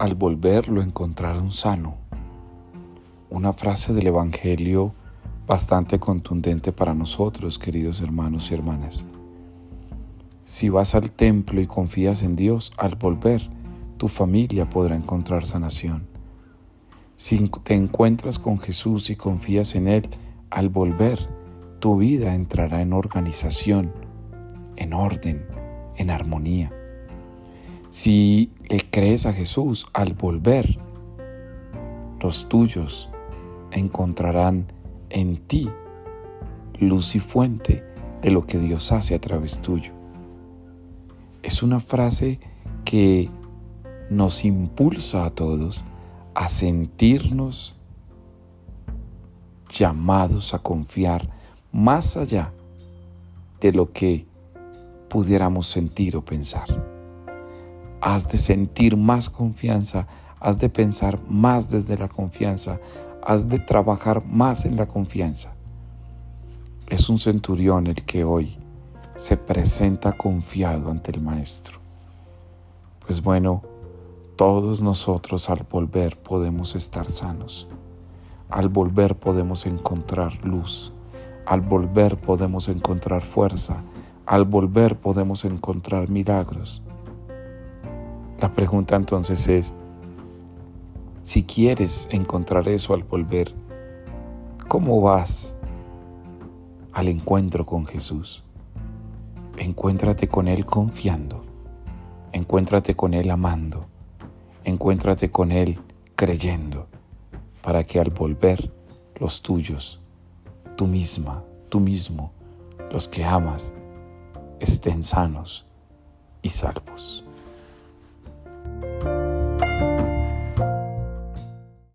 al volver lo encontraron sano. Una frase del Evangelio bastante contundente para nosotros, queridos hermanos y hermanas. Si vas al templo y confías en Dios, al volver, tu familia podrá encontrar sanación. Si te encuentras con Jesús y confías en Él, al volver, tu vida entrará en organización, en orden, en armonía. Si le crees a Jesús, al volver, los tuyos encontrarán en ti luz y fuente de lo que Dios hace a través tuyo. Es una frase que nos impulsa a todos a sentirnos llamados a confiar más allá de lo que pudiéramos sentir o pensar. Has de sentir más confianza, has de pensar más desde la confianza, has de trabajar más en la confianza. Es un centurión el que hoy se presenta confiado ante el Maestro. Pues bueno, todos nosotros al volver podemos estar sanos. Al volver podemos encontrar luz. Al volver podemos encontrar fuerza. Al volver podemos encontrar milagros. La pregunta entonces es, si quieres encontrar eso al volver, ¿cómo vas al encuentro con Jesús? Encuéntrate con Él confiando, encuéntrate con Él amando, encuéntrate con Él creyendo, para que al volver los tuyos, tú misma, tú mismo, los que amas, estén sanos y salvos.